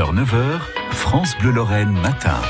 6h, 9h, France Bleu Lorraine matin.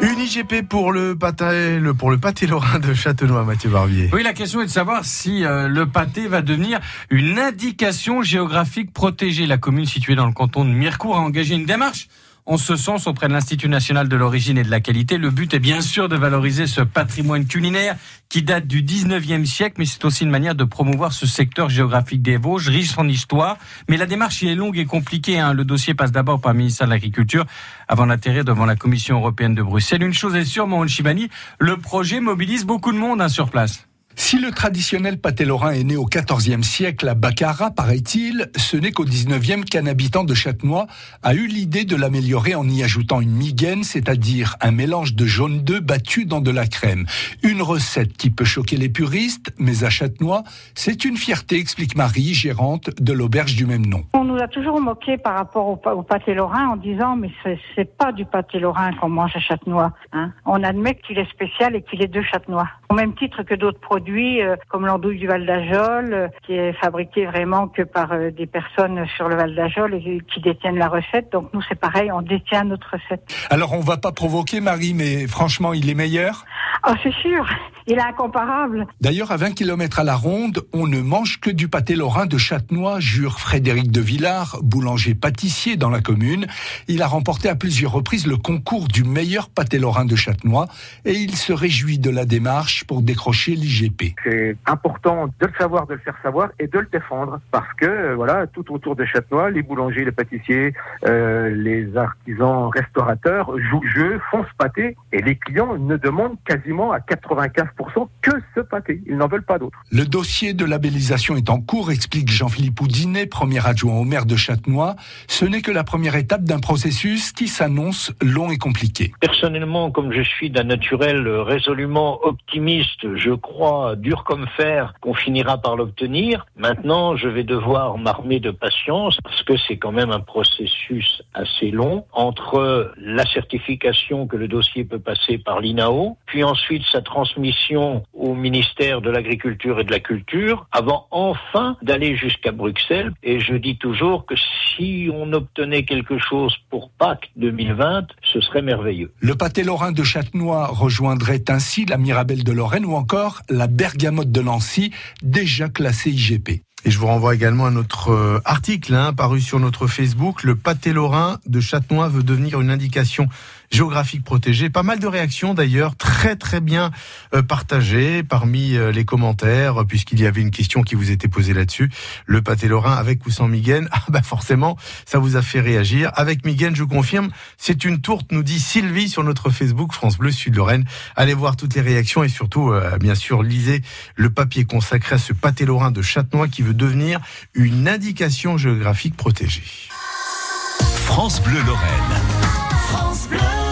Une IGP pour le pâté, le, pour le pâté lorrain de Châtenois, Mathieu Barbier. Oui, la question est de savoir si euh, le pâté va devenir une indication géographique protégée. La commune située dans le canton de Mirecourt a engagé une démarche en ce sens auprès de l'Institut national de l'origine et de la qualité. Le but est bien sûr de valoriser ce patrimoine culinaire qui date du 19e siècle, mais c'est aussi une manière de promouvoir ce secteur géographique des Vosges, riche en histoire. Mais la démarche est longue et compliquée. Hein. Le dossier passe d'abord par le ministère de l'Agriculture avant d'atterrir devant la Commission européenne de Bruxelles. Une chose est sûre, mon Chibani, le projet mobilise beaucoup de monde hein, sur place. Si le traditionnel pâté lorrain est né au XIVe siècle à Baccarat, paraît-il, ce n'est qu'au XIXe qu'un habitant de Châtenois a eu l'idée de l'améliorer en y ajoutant une migaine, c'est-à-dire un mélange de jaune d'œuf battu dans de la crème. Une recette qui peut choquer les puristes, mais à Châtenois, c'est une fierté, explique Marie, gérante de l'auberge du même nom. On nous a toujours moqué par rapport au, pâté lorrain en disant mais c'est pas du pâté lorrain qu'on mange à Châtenois. Hein. On admet qu'il est spécial et qu'il est de Châtenois. Au même titre que d'autres produits euh, comme l'andouille du Val d'Ajol, euh, qui est fabriqué vraiment que par euh, des personnes sur le Val d'Ajol et qui détiennent la recette. Donc nous, c'est pareil, on détient notre recette. Alors on va pas provoquer Marie, mais franchement, il est meilleur? Oh, c'est sûr, il est incomparable. D'ailleurs, à 20 km à la ronde, on ne mange que du pâté lorrain de Châtenois, jure Frédéric de Villard, boulanger-pâtissier dans la commune. Il a remporté à plusieurs reprises le concours du meilleur pâté lorrain de Châtenois et il se réjouit de la démarche pour décrocher l'IGP. C'est important de le savoir, de le faire savoir et de le défendre parce que euh, voilà, tout autour de Châtenois, les boulangers, les pâtissiers, euh, les artisans, restaurateurs jouent le jeu, font ce pâté et les clients ne demandent quasiment à 95% que ce pâté. Ils n'en veulent pas d'autre. Le dossier de labellisation est en cours, explique Jean-Philippe Houdinet, premier adjoint au maire de Châtenois. Ce n'est que la première étape d'un processus qui s'annonce long et compliqué. Personnellement, comme je suis d'un naturel résolument optimiste, je crois dur comme fer qu'on finira par l'obtenir. Maintenant, je vais devoir m'armer de patience parce que c'est quand même un processus assez long entre la certification que le dossier peut passer par l'INAO, puis ensuite sa transmission au ministère de l'Agriculture et de la Culture, avant enfin d'aller jusqu'à Bruxelles. Et je dis toujours que si on obtenait quelque chose pour Pâques 2020, ce serait merveilleux. Le pâté lorrain de Châtenois rejoindrait ainsi la Mirabelle de Lorraine ou encore la bergamote de Nancy, déjà classée IGP. Et je vous renvoie également à notre euh, article hein, paru sur notre Facebook. Le pâté lorrain de Châtenois veut devenir une indication géographique protégée. Pas mal de réactions d'ailleurs, très très bien euh, partagées parmi euh, les commentaires, puisqu'il y avait une question qui vous était posée là-dessus. Le pâté lorrain avec ou sans Miguen Ah bah forcément, ça vous a fait réagir. Avec Miguen, je confirme, c'est une tourte, nous dit Sylvie sur notre Facebook France Bleu Sud Lorraine. Allez voir toutes les réactions et surtout, bien sûr, lisez le papier consacré à ce pâté lorrain de Châtenois qui veut devenir une indication géographique protégée. France Bleu Lorraine. France Bleu.